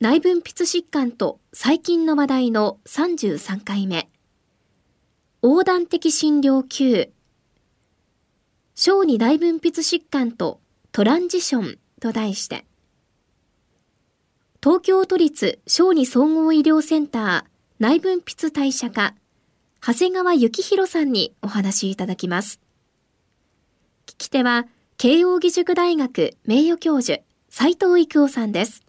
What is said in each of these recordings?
内分泌疾患と最近の話題の33回目横断的診療級小児内分泌疾患とトランジションと題して。東京都立小児総合医療センター内分泌代謝科長谷川幸宏さんにお話しいただきます。聞き手は慶應義塾大学名誉教授斉藤育夫さんです。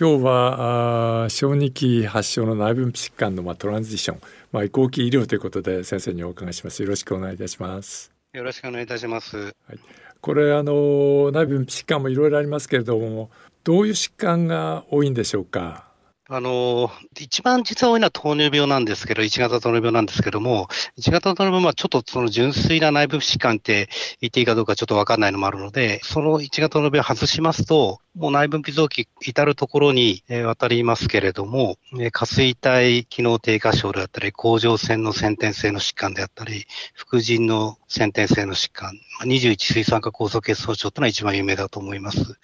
今日はあ小児期発症の内分泌疾患の、まあ、トランジション、まあ、移行期医療ということで先生にお伺いします。よろしくお願いいたします。よろしくお願いいたします、はい、これあの内分泌疾患もいろいろありますけれどもどういう疾患が多いんでしょうか？あの、一番実は多いのは糖尿病なんですけど、1型糖尿病なんですけども、1型糖尿病はちょっとその純粋な内部疾患って言っていいかどうかちょっとわかんないのもあるので、その1型糖尿病を外しますと、もう内分泌臓器至るところに渡りますけれども、下垂体機能低下症であったり、甲状腺の先天性の疾患であったり、副腎の先天性の疾患、21水酸化酵素血素症というのは一番有名だと思います。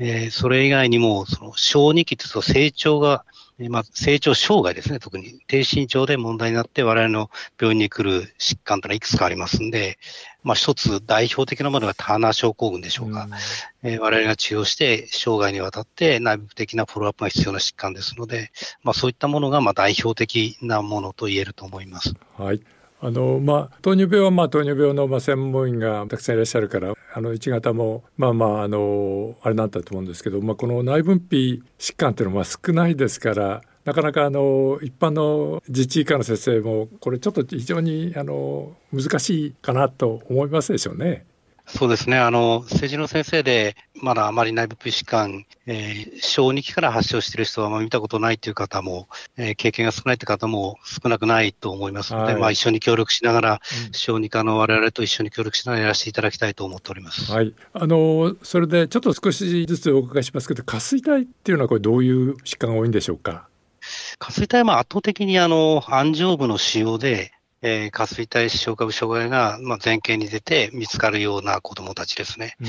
え、それ以外にも、その小児期というと成長がまあ、成長障害ですね、特に。低身長で問題になって我々の病院に来る疾患というのはいくつかありますんで、まあ一つ代表的なものがターナー症候群でしょうか。うん、えー、我々が治療して生涯にわたって内部的なフォローアップが必要な疾患ですので、まあそういったものがまあ代表的なものと言えると思います。はい。あのまあ、糖尿病はまあ糖尿病のまあ専門医がたくさんいらっしゃるからあの1型もまあまああのあれなんだと思うんですけど、まあ、この内分泌疾患っていうのは少ないですからなかなかあの一般の自治医科の先生もこれちょっと非常にあの難しいかなと思いますでしょうね。そうですね。あの、政治の先生で、まだあまり内部疾患、えー、小児期から発症している人はあまり見たことないという方も、えー、経験が少ないという方も少なくないと思いますので、はい、まあ一緒に協力しながら、うん、小児科の我々と一緒に協力しながらやらせていただきたいと思っております。はい。あの、それでちょっと少しずつお伺いしますけど、下垂体っていうのはこれどういう疾患が多いんでしょうか？下垂体は圧倒的にあの、安上部の使用で、えー、下垂体視床下部障害が、まあ、前傾に出て見つかるような子供たちですね。うん。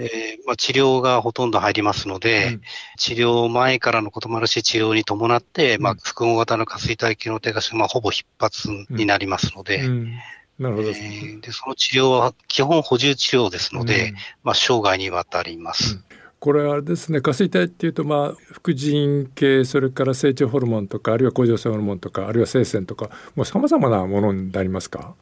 えーまあ、治療がほとんど入りますので、うん、治療前からのこともあるし、治療に伴って、うん、まあ、複合型の下垂体機能低下症、まあ、ほぼ必発になりますので、なるほど、えー、で。その治療は基本補充治療ですので、まあ、生涯にわたります。これはですね下垂体っていうとまあ副腎系それから成長ホルモンとかあるいは甲状腺ホルモンとかあるいは性腺とかもうさまざまなものになりますか？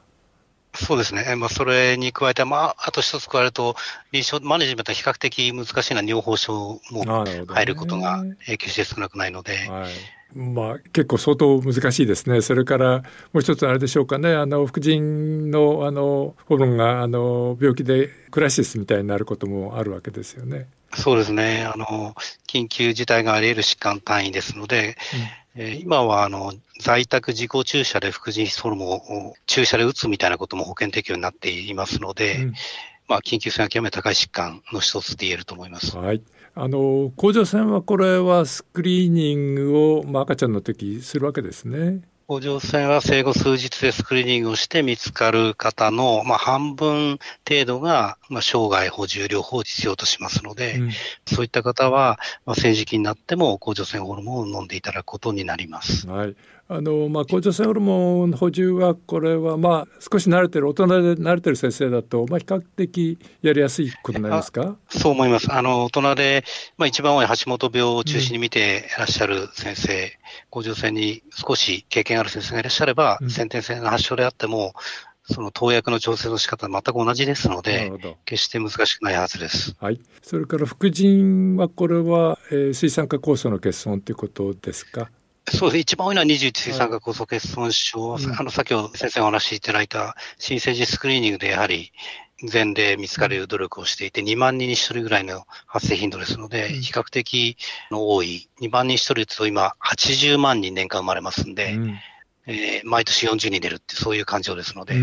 そうですね、まあ、それに加えて、まあ、あと一つ加えると、臨床マネジメントは比較的難しいのは尿崩症も入ることが影響して少なくないので、はいまあ、結構相当難しいですね。それからもう一つあれでしょうかね。あの、副腎の、あの、ホルモンが、あの、病気でクライシスみたいになることもあるわけですよね。そうですね。あの、緊急事態があり得る疾患単位ですので、うん、えー、今は、あの、在宅自己注射で副腎ホルモンを注射で打つみたいなことも保険適用になっていますので、うん、まあ、緊急性が極めて高い疾患の一つで言えると思います。はい。あの、甲状腺はこれはスクリーニングを、まあ、赤ちゃんの時するわけですね。甲状腺は生後数日でスクリーニングをして見つかる方の、まあ、半分程度が、まあ、生涯補充療法を必要としますので、うん、そういった方は、まあ、成児期になっても甲状腺ホルモンを飲んでいただくことになります。はい。あのまあ、甲状腺ホルモン補充はこれはまあ少し慣れてる大人で慣れてる先生だと、まあ、比較的やりやすいことになりますか？そう思いますあの大人で、まあ、一番多い橋本病を中心に見ていらっしゃる先生、うん、甲状腺に少し経験ある先生がいらっしゃれば、うん、先天性の発症であってもその投薬の調整の仕方は全く同じですので、決して難しくないはずです。はい。それから副腎はこれは、えー、水酸化酵素の欠損ということですか？そうです。一番多いのは21水酸化酵素欠損症、はい、あの、先ほど先生がお話しいただいた新生児スクリーニングでやはり前例見つかる努力をしていて、2万人に1人ぐらいの発生頻度ですので、比較的の多い、2万人1人と今80万人年間生まれますんで、えー、毎年40人出るってそういう感情ですので。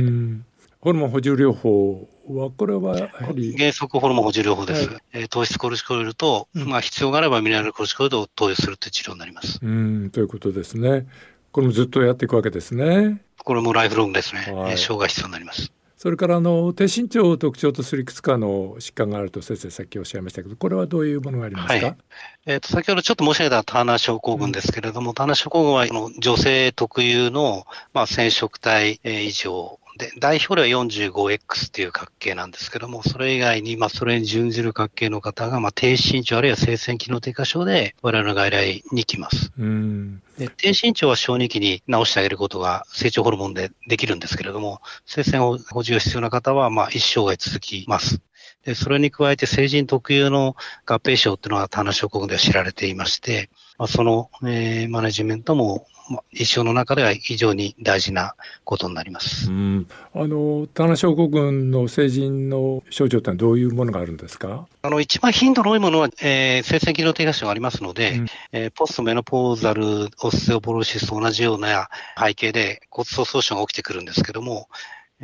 ホルモン補充療法は、これはやはり原則ホルモン補充療法です。はい、えー、糖質コルチコイルと、うん、まあ必要があればミネラルコルチコイルを投与するという治療になります。うん、ということですね。これもずっとやっていくわけですね。これもライフロングですね。はい、生涯必要になります。それからあの低身長を特徴とするいくつかの疾患があると先生さっきおっしゃいましたけどこれはどういうものがありますか、はい、えーと、先ほどちょっと申し上げたターナー症候群ですけれども、うん、ターナー症候群は女性特有の、まあ、染色体異常で、代表例は 45X っていう角形なんですけども、それ以外に、まあ、それに準じる角形の方が、まあ、低身長あるいは生鮮機能低下症で、我々の外来に来ます。うんで低身長は小児期に治してあげることが成長ホルモンでできるんですけれども、生鮮補充が必要な方は、まあ、一生涯続きます。で、それに加えて成人特有の合併症っていうのは、タナ症候群では知られていまして、まあ、その、えー、マネジメントも一生の中では非常に大事なことになります。うん、あのタナ症候群の成人の症状ってのはどういうものがあるんですか？あの一番頻度の多いものは、えー、生鮮機能低下症がありますので、うん、えー、ポストメノポーザルオステオポロシスと同じような背景で骨粗鬆症が起きてくるんですけども、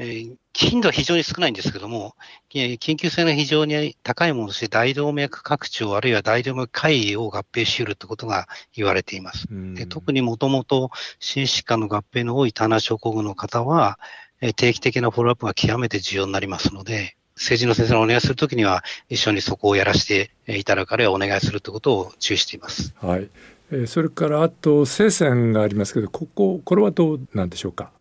えー、頻度は非常に少ないんですけども、緊急性が非常に高いものとして、大動脈拡張、あるいは大動脈解離を合併し得るということが言われています。で特にもともと心疾患の合併の多いタナ症候群の方は、定期的なフォローアップが極めて重要になりますので、政治の先生にお願いするときには、一緒にそこをやらせていただかれお願いするということを注意しています。はい。えそれからあと、生鮮がありますけど、ここ、これはどうなんでしょうか？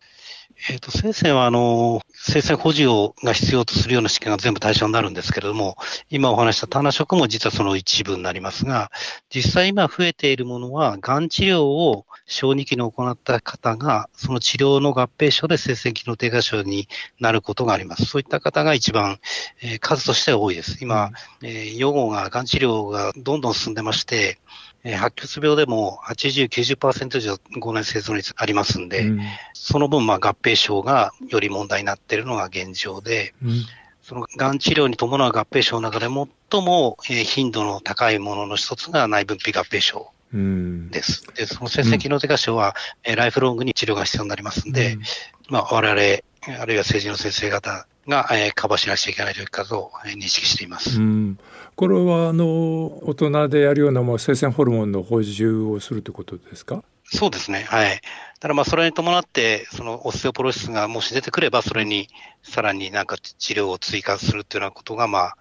えっ、ー、と、生は、あの、生鮮補充をが必要とするような試験が全部対象になるんですけれども、今お話した棚食も実はその一部になりますが、実際今増えているものは、がん治療を小児期に行った方が、その治療の合併症で生鮮機能低下症になることがあります。そういった方が一番、えー、数としては多いです。今、えー、予後が、がん治療がどんどん進んでまして、えー、白血病でも80、90%以上5年生存率ありますんで、うん、その分、まあ、合併症がより問題になっているのが現状で、うん、そのがん治療に伴う合併症の中で最も、えー、頻度の高いものの一つが内分泌合併症。です。で、その成績の低下症は、うん、ライフロングに治療が必要になりますんで、うん、まあ、我々、あるいは政治の先生方が、えー、カバーしなくちゃいけないというかと、えー、認識しています。うんこれはあの大人でやるようなもう生鮮ホルモンの補充をするということですか？そうですね。はい。ただまあそれに伴って、そのオステオポロシスがもし出てくれば、それにさらになんか治療を追加するというようなことが、まあ、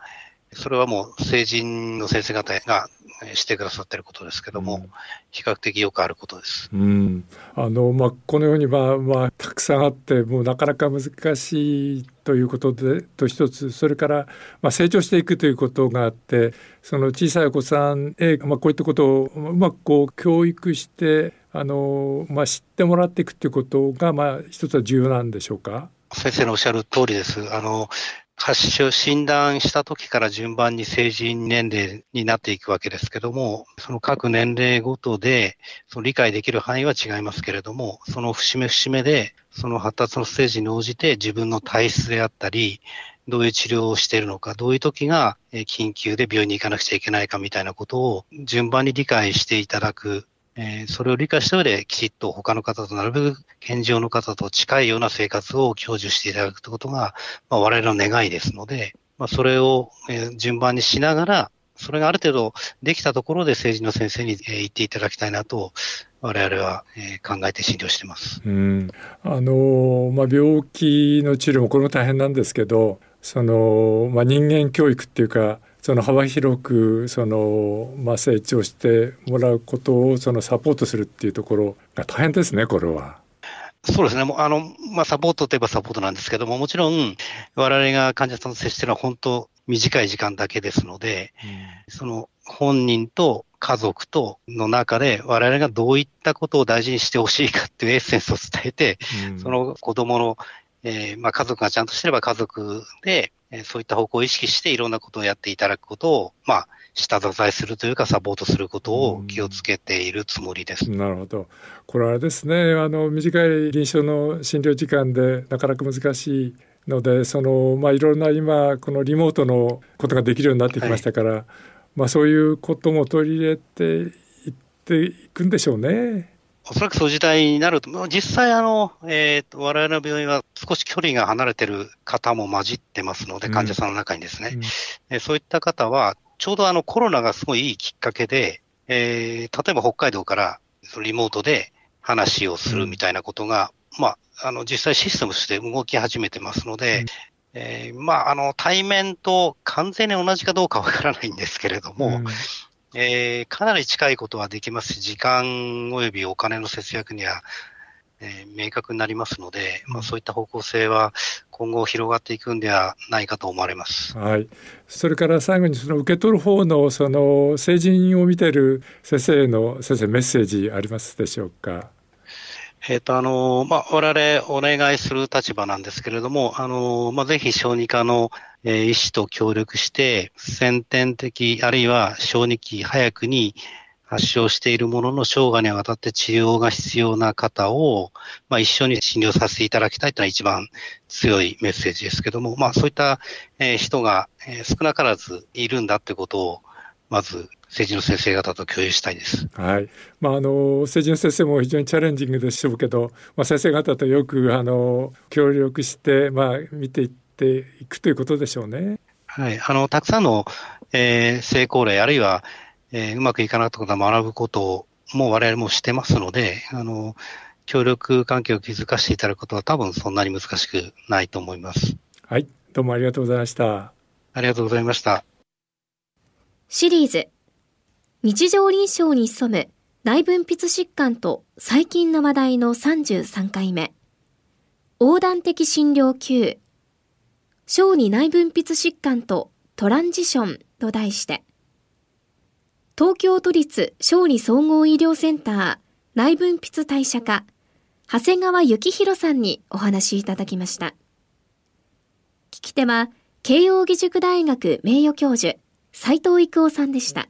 それはもう成人の先生方がしてくださっていることですけども、うん、比較的よくあることです。うん、あのまあこのようにまあまあたくさんあってもうなかなか難しいということでと一つそれからまあ成長していくということがあってその小さいお子さんへまあこういったことをうまくこう教育してあのまあ知ってもらっていくということがまあ一つは重要なんでしょうか？先生のおっしゃる通りです。あの、発症、診断した時から順番に成人年齢になっていくわけですけども、その各年齢ごとで、その理解できる範囲は違いますけれども、その節目節目で、その発達のステージに応じて自分の体質であったり、どういう治療をしているのか、どういう時が緊急で病院に行かなくちゃいけないかみたいなことを順番に理解していただくえー、それを理解した上で、きちっと他の方となるべく健常の方と近いような生活を享受していただくということが、まあ、我々の願いですので、まあ、それを、え、順番にしながら、それがある程度できたところで政治の先生に、え、言っていただきたいなと、我々は、えー、考えて診療してます。うん、あのまあ、病気の治療もこれも大変なんですけど、そのまあ、人間教育っていうかその幅広くその、まあ、成長してもらうことをそのサポートするっていうところが大変ですねこれは。そうですね。もうあの、まあ、サポートといえばサポートなんですけども、もちろん、我々が患者さんと接しているのは本当短い時間だけですので、うん、その本人と家族との中で我々がどういったことを大事にしてほしいかっていうエッセンスを伝えて、うん、その子供のえー、まあ、家族がちゃんとしてれば家族で、えー、そういった方向を意識していろんなことをやっていただくことを、まあ、下支えするというかサポートすることを気をつけているつもりです。なるほど。これはですね、あの短い臨床の診療時間でなかなか難しいので、そのまあいろんな今このリモートのことができるようになってきましたから、はい、まあそういうことも取り入れていっていくんでしょうね。おそらくそういう時代になると、実際あの、えー、我々の病院は少し距離が離れてる方も混じってますので、患者さんの中にですね。うん。えそういった方は、ちょうどあのコロナがすごいいいきっかけで、えー、例えば北海道からリモートで話をするみたいなことが、うん、まあ、あの、実際システムとして動き始めてますので、うん。えー、まあ、あの、対面と完全に同じかどうかわからないんですけれども、うんえー、かなり近いことはできますし、時間及びお金の節約には、えー、明確になりますので、まあ、そういった方向性は今後広がっていくんではないかと思われます。はい。それから最後にその受け取る方のその成人を見ている先生の先生メッセージありますでしょうか？えっ、ー、と、あの、まあ、我々お願いする立場なんですけれども、あの、まあ、ぜひ小児科の、えー、医師と協力して、先天的、あるいは小児期早くに発症しているものの生涯にわたって治療が必要な方を、まあ、一緒に診療させていただきたいというのは一番強いメッセージですけども、まあ、そういった、えー、人が、えー、少なからずいるんだってことを、まず政治の先生方と共有したいです。はい。まああの政治の先生も非常にチャレンジングでしょうけど、まあ先生方とよくあの協力してまあ見ていっていくということでしょうね。はい。あのたくさんの、えー、成功例あるいは、えー、うまくいかなかったことを学ぶことも我々もしてますので、あの協力関係を築かせていただくことは多分そんなに難しくないと思います。はい。どうもありがとうございました。ありがとうございました。シリーズ日常臨床に潜む内分泌疾患と最近の話題の33回目横断的診療級小児内分泌疾患とトランジションと題して。東京都立小児総合医療センター内分泌代謝科長谷川幸宏さんにお話いただきました。聞き手は慶應義塾大学名誉教授斉藤育夫さんでした。